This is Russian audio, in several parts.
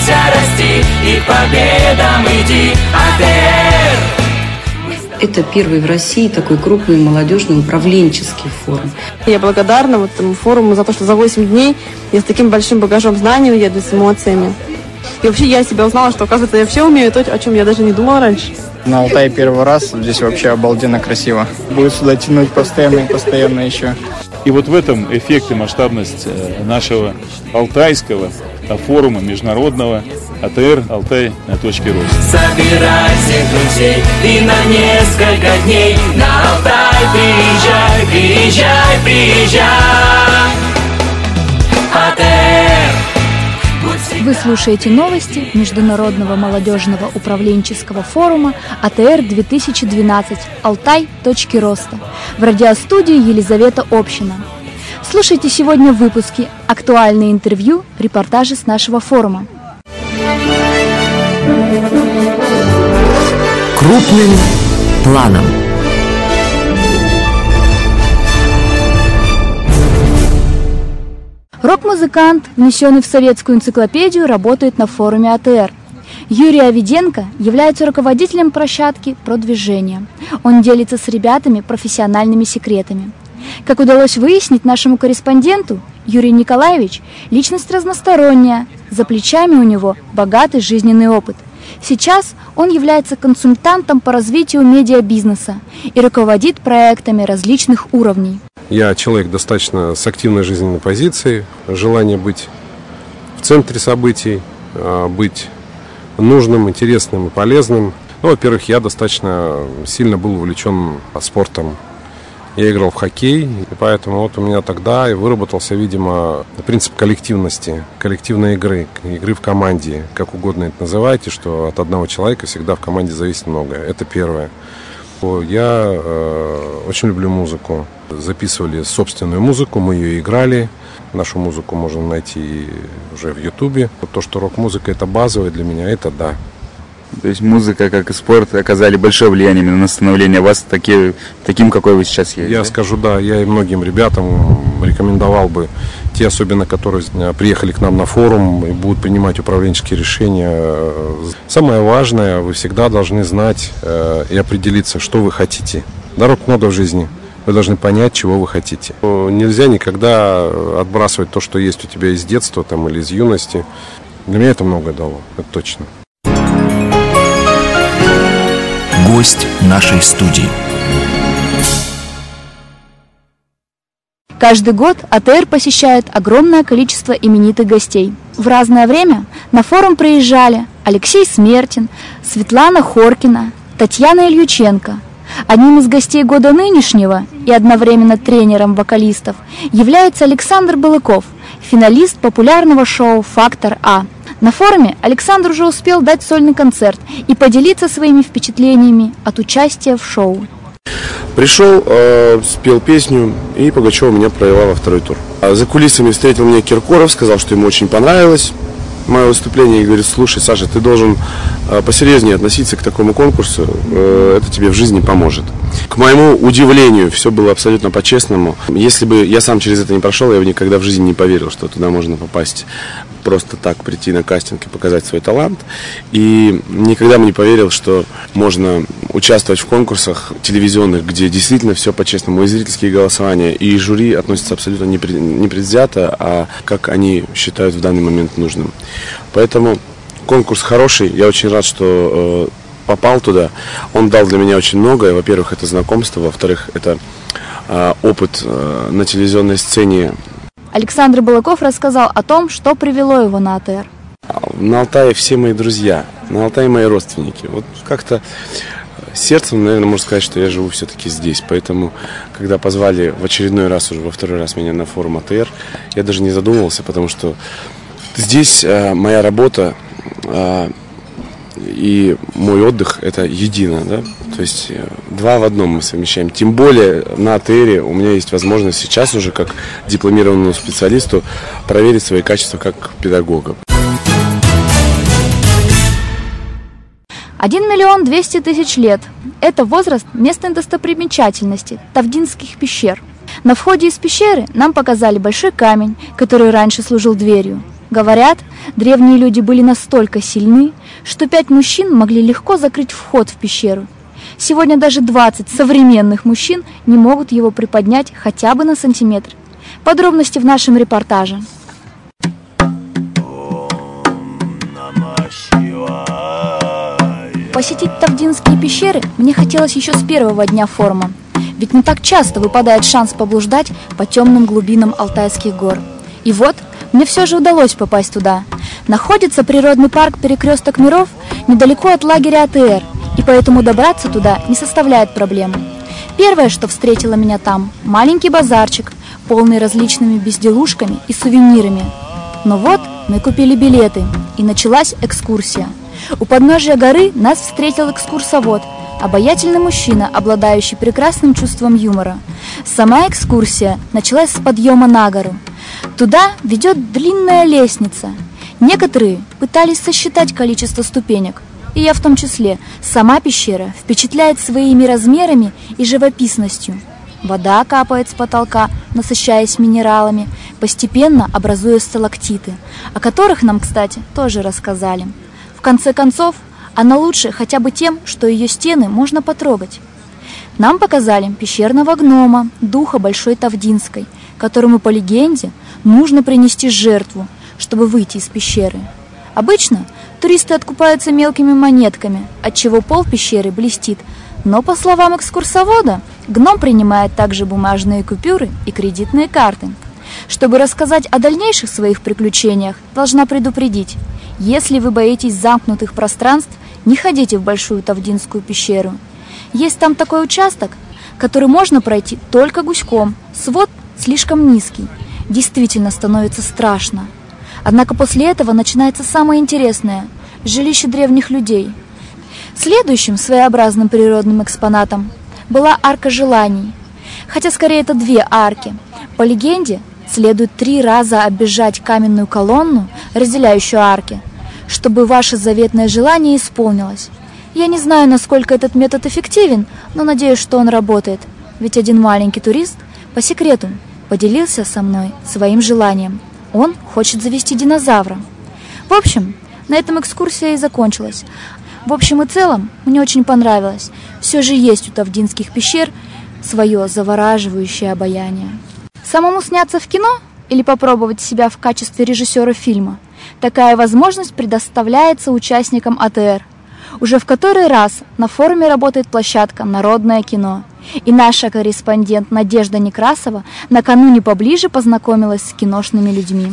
Старайся расти и победам иди, АТР! Это первый в России такой крупный молодежный управленческий форум. Я благодарна вот этому форуму за то, что за 8 дней я с таким большим багажом знаний уеду с эмоциями. И вообще я себя узнала, что, оказывается, я все умею, то, о чем я даже не думала раньше. На Алтае первый раз, здесь вообще обалденно красиво. Будет сюда тянуть постоянно и постоянно еще. И вот в этом эффект масштабность э, нашего алтайского форума международного АТР Алтай на точке роста. Собирай друзей и на несколько дней на Алтай приезжай, приезжай, приезжай. АТР вы слушаете новости Международного молодежного управленческого форума АТР-2012 «Алтай. Точки роста» в радиостудии Елизавета Община. Слушайте сегодня в выпуске актуальные интервью, репортажи с нашего форума. Крупным планом. Рок-музыкант, внесенный в советскую энциклопедию, работает на форуме АТР. Юрий Авиденко является руководителем площадки продвижения. Он делится с ребятами профессиональными секретами. Как удалось выяснить нашему корреспонденту, Юрий Николаевич – личность разносторонняя, за плечами у него богатый жизненный опыт. Сейчас он является консультантом по развитию медиабизнеса и руководит проектами различных уровней. Я человек достаточно с активной жизненной позицией, желание быть в центре событий, а, быть нужным, интересным и полезным. Ну, во-первых, я достаточно сильно был увлечен спортом. Я играл в хоккей, и поэтому вот у меня тогда и выработался, видимо, принцип коллективности, коллективной игры, игры в команде, как угодно это называйте, что от одного человека всегда в команде зависит многое. Это первое. Я э, очень люблю музыку. Записывали собственную музыку, мы ее играли. Нашу музыку можно найти уже в Ютубе. То, что рок-музыка это базовая для меня, это да. То есть музыка, как и спорт, оказали большое влияние именно на становление вас таки, таким, какой вы сейчас есть. Я да? скажу, да, я и многим ребятам рекомендовал бы, те особенно, которые приехали к нам на форум и будут принимать управленческие решения. Самое важное, вы всегда должны знать э, и определиться, что вы хотите. Дорог много в жизни. Вы должны понять, чего вы хотите. Нельзя никогда отбрасывать то, что есть у тебя из детства там, или из юности. Для меня это многое дало, это точно. Гость нашей студии. Каждый год АТР посещает огромное количество именитых гостей. В разное время на форум приезжали Алексей Смертин, Светлана Хоркина, Татьяна Ильюченко. Одним из гостей года нынешнего и одновременно тренером вокалистов является Александр Балыков, финалист популярного шоу «Фактор А». На форуме Александр уже успел дать сольный концерт и поделиться своими впечатлениями от участия в шоу. Пришел, э, спел песню, и Пугачева меня провела во второй тур. А за кулисами встретил меня Киркоров, сказал, что ему очень понравилось мое выступление и говорит, слушай, Саша, ты должен э, посерьезнее относиться к такому конкурсу, э, это тебе в жизни поможет. К моему удивлению, все было абсолютно по-честному. Если бы я сам через это не прошел, я бы никогда в жизни не поверил, что туда можно попасть просто так прийти на кастинг и показать свой талант. И никогда бы не поверил, что можно участвовать в конкурсах телевизионных, где действительно все по-честному, и зрительские голосования, и жюри относятся абсолютно непредвзято, а как они считают в данный момент нужным. Поэтому конкурс хороший, я очень рад, что э, попал туда. Он дал для меня очень многое. Во-первых, это знакомство, во-вторых, это э, опыт э, на телевизионной сцене Александр Балаков рассказал о том, что привело его на АТР. На Алтае все мои друзья, на Алтае мои родственники. Вот как-то сердцем, наверное, можно сказать, что я живу все-таки здесь. Поэтому, когда позвали в очередной раз, уже во второй раз меня на форум АТР, я даже не задумывался, потому что здесь э, моя работа э, и мой отдых это едино, да, то есть э, два в одном мы совмещаем. Тем более на АТРе у меня есть возможность сейчас уже как дипломированному специалисту проверить свои качества как педагога. Один миллион двести тысяч лет – это возраст местной достопримечательности Тавдинских пещер. На входе из пещеры нам показали большой камень, который раньше служил дверью. Говорят, Древние люди были настолько сильны, что пять мужчин могли легко закрыть вход в пещеру. Сегодня даже 20 современных мужчин не могут его приподнять хотя бы на сантиметр. Подробности в нашем репортаже. Посетить Тавдинские пещеры мне хотелось еще с первого дня форума, ведь не так часто выпадает шанс поблуждать по темным глубинам Алтайских гор. И вот, мне все же удалось попасть туда. Находится природный парк «Перекресток миров» недалеко от лагеря АТР, и поэтому добраться туда не составляет проблемы. Первое, что встретило меня там – маленький базарчик, полный различными безделушками и сувенирами. Но вот мы купили билеты, и началась экскурсия. У подножия горы нас встретил экскурсовод, обаятельный мужчина, обладающий прекрасным чувством юмора. Сама экскурсия началась с подъема на гору. Туда ведет длинная лестница. Некоторые пытались сосчитать количество ступенек, и я в том числе. Сама пещера впечатляет своими размерами и живописностью. Вода капает с потолка, насыщаясь минералами, постепенно образуя сталактиты, о которых нам, кстати, тоже рассказали. В конце концов, она лучше хотя бы тем, что ее стены можно потрогать. Нам показали пещерного гнома, духа Большой Тавдинской, которому, по легенде, нужно принести жертву, чтобы выйти из пещеры. Обычно туристы откупаются мелкими монетками, отчего пол пещеры блестит, но, по словам экскурсовода, гном принимает также бумажные купюры и кредитные карты. Чтобы рассказать о дальнейших своих приключениях, должна предупредить, если вы боитесь замкнутых пространств, не ходите в Большую Тавдинскую пещеру. Есть там такой участок, который можно пройти только гуськом, свод слишком низкий. Действительно становится страшно. Однако после этого начинается самое интересное – жилище древних людей. Следующим своеобразным природным экспонатом была арка желаний. Хотя скорее это две арки. По легенде, следует три раза оббежать каменную колонну, разделяющую арки, чтобы ваше заветное желание исполнилось. Я не знаю, насколько этот метод эффективен, но надеюсь, что он работает. Ведь один маленький турист по секрету поделился со мной своим желанием. Он хочет завести динозавра. В общем, на этом экскурсия и закончилась. В общем и целом, мне очень понравилось. Все же есть у Тавдинских пещер свое завораживающее обаяние. Самому сняться в кино или попробовать себя в качестве режиссера фильма? Такая возможность предоставляется участникам АТР. Уже в который раз на форуме работает площадка «Народное кино». И наша корреспондент Надежда Некрасова накануне поближе познакомилась с киношными людьми.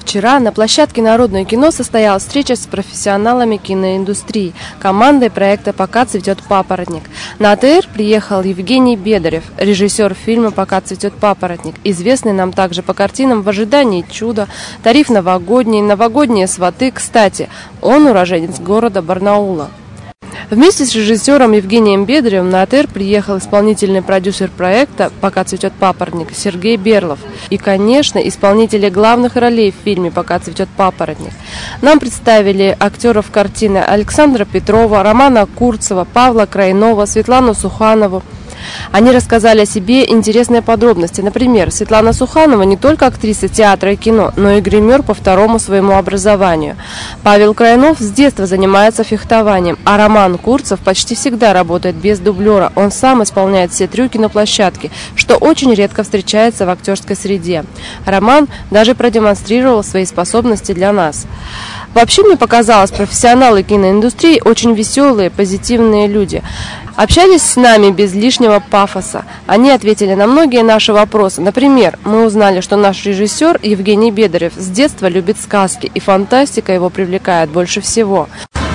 Вчера на площадке Народное кино состоялась встреча с профессионалами киноиндустрии, командой проекта «Пока цветет папоротник». На АТР приехал Евгений Бедарев, режиссер фильма «Пока цветет папоротник», известный нам также по картинам «В ожидании чуда», «Тариф новогодний», «Новогодние сваты». Кстати, он уроженец города Барнаула. Вместе с режиссером Евгением Бедревым на АТР приехал исполнительный продюсер проекта «Пока цветет папоротник» Сергей Берлов и, конечно, исполнители главных ролей в фильме «Пока цветет папоротник». Нам представили актеров картины Александра Петрова, Романа Курцева, Павла Крайнова, Светлану Суханову, они рассказали о себе интересные подробности. Например, Светлана Суханова не только актриса театра и кино, но и гример по второму своему образованию. Павел Крайнов с детства занимается фехтованием, а Роман Курцев почти всегда работает без дублера. Он сам исполняет все трюки на площадке, что очень редко встречается в актерской среде. Роман даже продемонстрировал свои способности для нас. Вообще мне показалось, профессионалы киноиндустрии очень веселые, позитивные люди. Общались с нами без лишнего пафоса. Они ответили на многие наши вопросы. Например, мы узнали, что наш режиссер Евгений Бедарев с детства любит сказки, и фантастика его привлекает больше всего.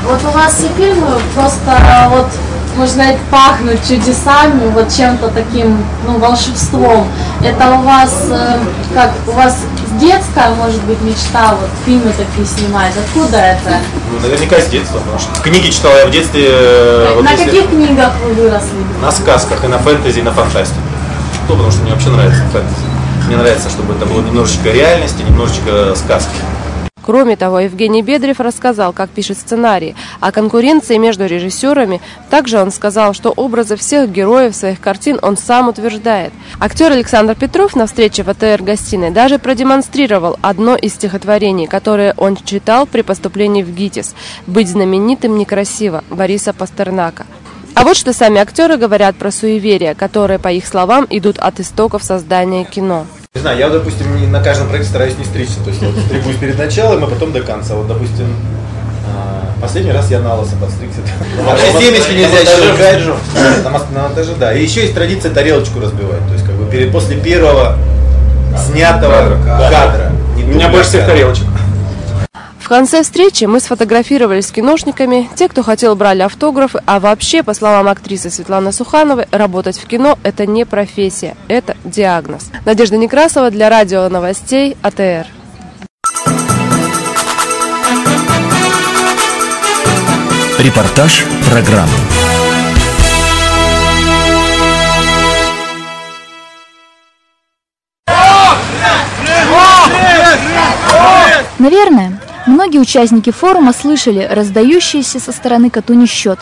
Вот у вас все фильмы просто вот можно сказать, пахнут чудесами, вот чем-то таким, ну, волшебством. Это у вас, э, как, у вас с детства, может быть, мечта вот фильмы такие снимать? Откуда это? Ну, наверняка с детства, потому что книги читал я в детстве. э, на вот если- каких книгах вы выросли? На сказках и на фэнтези, и на фантастике. Ну, потому что мне вообще нравится фэнтези. Мне нравится, чтобы это было немножечко реальности, немножечко сказки. Кроме того, Евгений Бедрев рассказал, как пишет сценарий, о конкуренции между режиссерами. Также он сказал, что образы всех героев своих картин он сам утверждает. Актер Александр Петров на встрече в АТР-гостиной даже продемонстрировал одно из стихотворений, которое он читал при поступлении в ГИТИС «Быть знаменитым некрасиво» Бориса Пастернака. А вот что сами актеры говорят про суеверия, которые, по их словам, идут от истоков создания кино. Не знаю, я, допустим, не- на каждом проекте стараюсь не стричься. То есть я вот стригусь перед началом, а потом до конца. Вот, допустим, а, последний раз я на лысо подстригся. А семечки нельзя щелкать? На монтаже, да. И еще есть традиция тарелочку разбивать. То есть, как бы перед, после первого снятого кадра. У меня больше всех тарелочек. В конце встречи мы сфотографировались с киношниками, те, кто хотел, брали автографы, а вообще, по словам актрисы Светланы Сухановой, работать в кино – это не профессия, это диагноз. Надежда Некрасова для радио новостей АТР. Репортаж программы. Наверное, многие участники форума слышали раздающийся со стороны Катуни счет.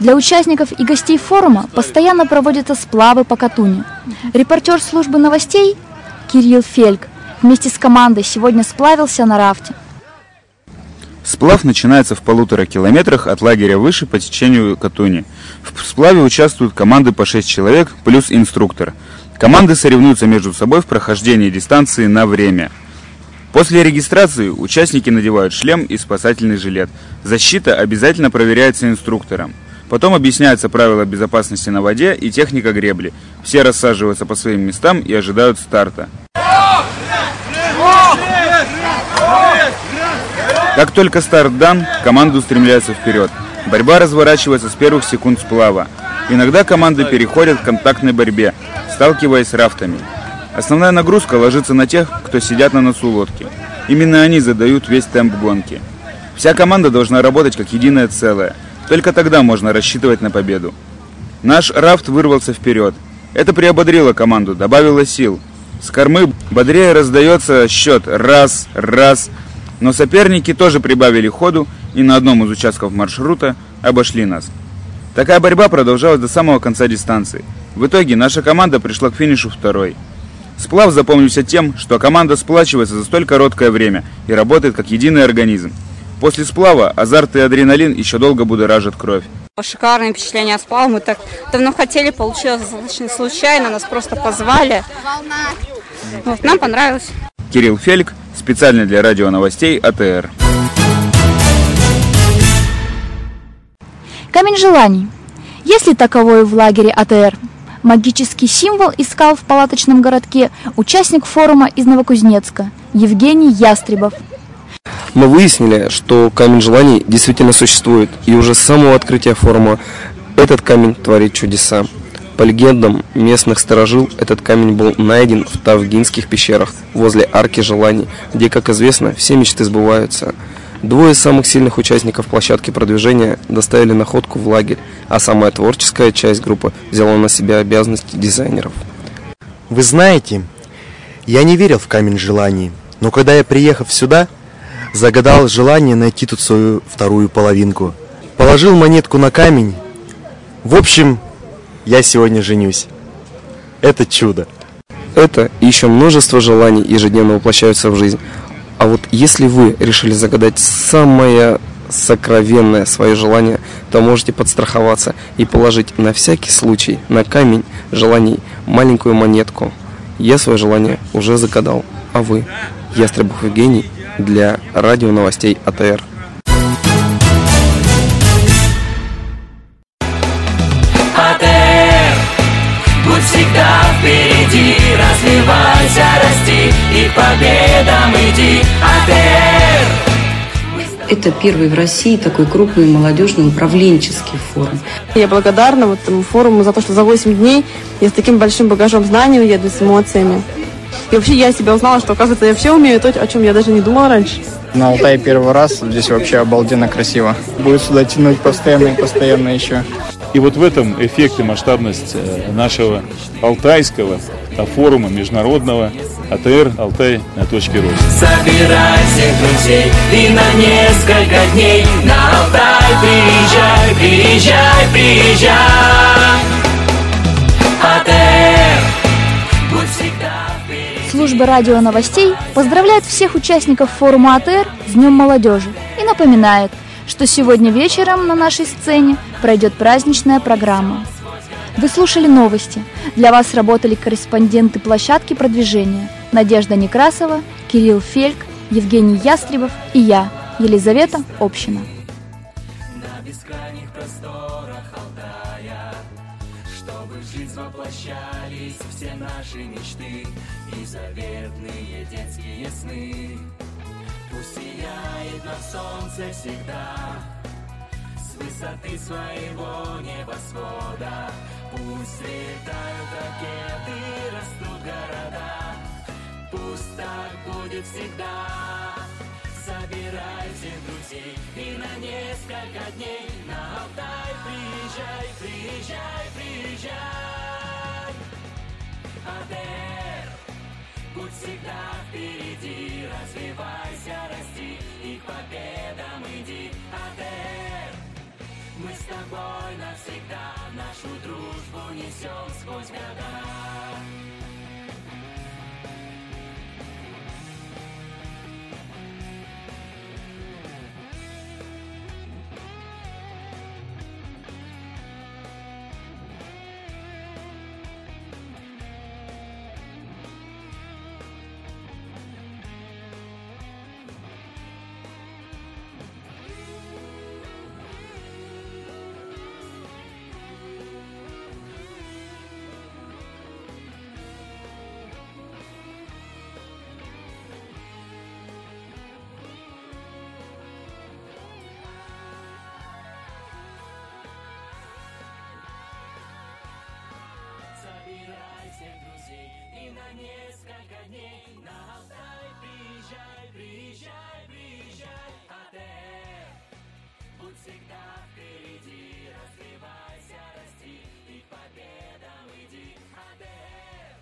Для участников и гостей форума постоянно проводятся сплавы по Катуни. Репортер службы новостей Кирилл Фельк вместе с командой сегодня сплавился на рафте. Сплав начинается в полутора километрах от лагеря выше по течению Катуни. В сплаве участвуют команды по 6 человек плюс инструктор. Команды соревнуются между собой в прохождении дистанции на время. После регистрации участники надевают шлем и спасательный жилет. Защита обязательно проверяется инструктором. Потом объясняются правила безопасности на воде и техника гребли. Все рассаживаются по своим местам и ожидают старта. Как только старт дан, команды устремляются вперед. Борьба разворачивается с первых секунд сплава. Иногда команды переходят к контактной борьбе, сталкиваясь с рафтами. Основная нагрузка ложится на тех, кто сидят на носу лодки. Именно они задают весь темп гонки. Вся команда должна работать как единое целое. Только тогда можно рассчитывать на победу. Наш рафт вырвался вперед. Это приободрило команду, добавило сил. С кормы бодрее раздается счет раз, раз. Но соперники тоже прибавили ходу и на одном из участков маршрута обошли нас. Такая борьба продолжалась до самого конца дистанции. В итоге наша команда пришла к финишу второй. Сплав запомнился тем, что команда сплачивается за столь короткое время и работает как единый организм. После сплава азарт и адреналин еще долго будоражат кровь. Шикарное впечатление от сплава. Мы так давно хотели, получилось достаточно случайно. Нас просто позвали. Вот, нам понравилось. Кирилл Фелик, специально для радио новостей АТР. Камень желаний. Есть ли таковой в лагере АТР? Магический символ искал в палаточном городке участник форума из Новокузнецка Евгений Ястребов. Мы выяснили, что камень желаний действительно существует, и уже с самого открытия форума этот камень творит чудеса. По легендам местных сторожил, этот камень был найден в Тавгинских пещерах возле Арки Желаний, где, как известно, все мечты сбываются. Двое самых сильных участников площадки продвижения доставили находку в лагерь, а самая творческая часть группы взяла на себя обязанности дизайнеров. Вы знаете, я не верил в камень желаний, но когда я, приехав сюда, загадал желание найти тут свою вторую половинку. Положил монетку на камень. В общем, я сегодня женюсь. Это чудо. Это и еще множество желаний ежедневно воплощаются в жизнь. А вот если вы решили загадать самое сокровенное свое желание, то можете подстраховаться и положить на всякий случай на камень желаний маленькую монетку. Я свое желание уже загадал, а вы? Ястребов Евгений для радио новостей АТР. Развивайся, расти И победам иди, АТР Это первый в России такой крупный молодежный управленческий форум. Я благодарна вот этому форуму за то, что за 8 дней я с таким большим багажом знаний уеду с эмоциями. И вообще я себя узнала, что, оказывается, я все умею, то, о чем я даже не думала раньше. На Алтае первый раз, здесь вообще обалденно красиво. Будет сюда тянуть постоянно и постоянно еще. И вот в этом эффект и масштабность э, нашего алтайского форума международного АТР «Алтай на точке роста». Собирай всех друзей и на несколько дней на Алтай приезжай, приезжай, приезжай. АТР, будь всегда впереди. Служба радио новостей поздравляет всех участников форума АТР с Днем молодежи и напоминает, что сегодня вечером на нашей сцене пройдет праздничная программа. Вы слушали новости. Для вас работали корреспонденты площадки продвижения Надежда Некрасова, Кирилл Фельк, Евгений Ястребов и я, Елизавета Община. На бескрайних просторах Алтая, чтобы в жизнь воплощались все наши мечты и заветные детские сны. На солнце всегда, с высоты своего небосвода. Пусть летают ракеты, растут города, пусть так будет всегда. Собирай всех друзей и на несколько дней на Алтай приезжай, приезжай, приезжай. АТР, будь всегда впереди, развивайся, расти и к победам иди. АТР, мы с тобой навсегда нашу дружбу несем сквозь года. И на несколько дней на Алтай приезжай, приезжай, приезжай Отель, будь всегда впереди Развивайся, расти и к победам иди Отель,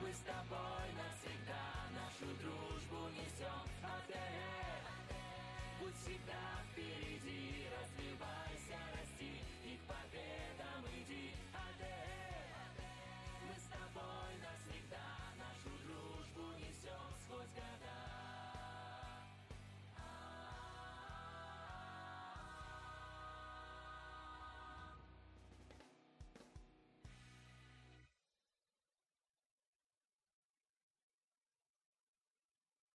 мы с тобой навсегда Нашу дружбу несем Отель, будь всегда впереди